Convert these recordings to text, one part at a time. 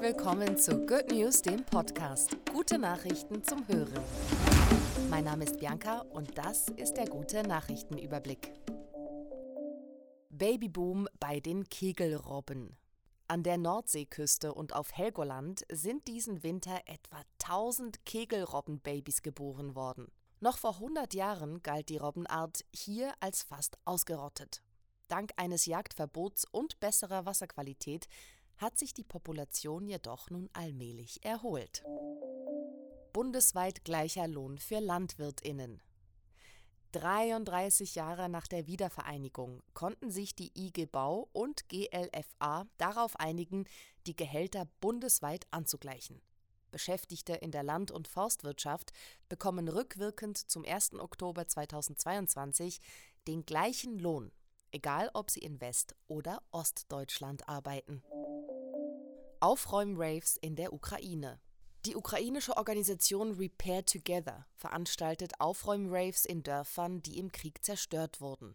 willkommen zu Good News, dem Podcast. Gute Nachrichten zum Hören. Mein Name ist Bianca und das ist der gute Nachrichtenüberblick. Babyboom bei den Kegelrobben. An der Nordseeküste und auf Helgoland sind diesen Winter etwa 1000 Kegelrobbenbabys geboren worden. Noch vor 100 Jahren galt die Robbenart hier als fast ausgerottet. Dank eines Jagdverbots und besserer Wasserqualität hat sich die Population jedoch nun allmählich erholt. Bundesweit gleicher Lohn für Landwirtinnen. 33 Jahre nach der Wiedervereinigung konnten sich die IG Bau und GLFA darauf einigen, die Gehälter bundesweit anzugleichen. Beschäftigte in der Land- und Forstwirtschaft bekommen rückwirkend zum 1. Oktober 2022 den gleichen Lohn, egal ob sie in West- oder Ostdeutschland arbeiten. Aufräumraves in der Ukraine. Die ukrainische Organisation Repair Together veranstaltet Aufräumraves in Dörfern, die im Krieg zerstört wurden.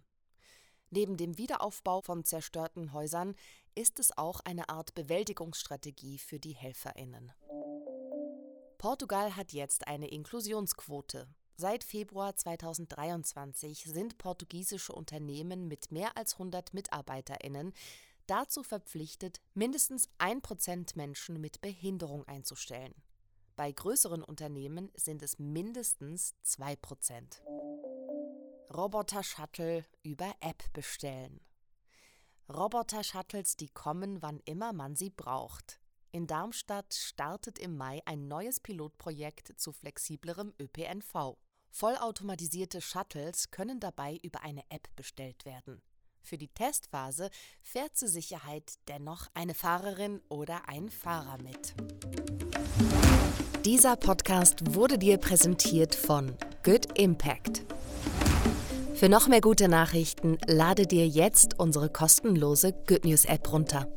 Neben dem Wiederaufbau von zerstörten Häusern ist es auch eine Art Bewältigungsstrategie für die Helferinnen. Portugal hat jetzt eine Inklusionsquote. Seit Februar 2023 sind portugiesische Unternehmen mit mehr als 100 Mitarbeiterinnen dazu verpflichtet, mindestens ein Prozent Menschen mit Behinderung einzustellen. Bei größeren Unternehmen sind es mindestens zwei Prozent. Roboter-Shuttle über App bestellen. Roboter-Shuttles, die kommen, wann immer man sie braucht. In Darmstadt startet im Mai ein neues Pilotprojekt zu flexiblerem ÖPNV. Vollautomatisierte Shuttles können dabei über eine App bestellt werden. Für die Testphase fährt zur Sicherheit dennoch eine Fahrerin oder ein Fahrer mit. Dieser Podcast wurde dir präsentiert von Good Impact. Für noch mehr gute Nachrichten lade dir jetzt unsere kostenlose Good News App runter.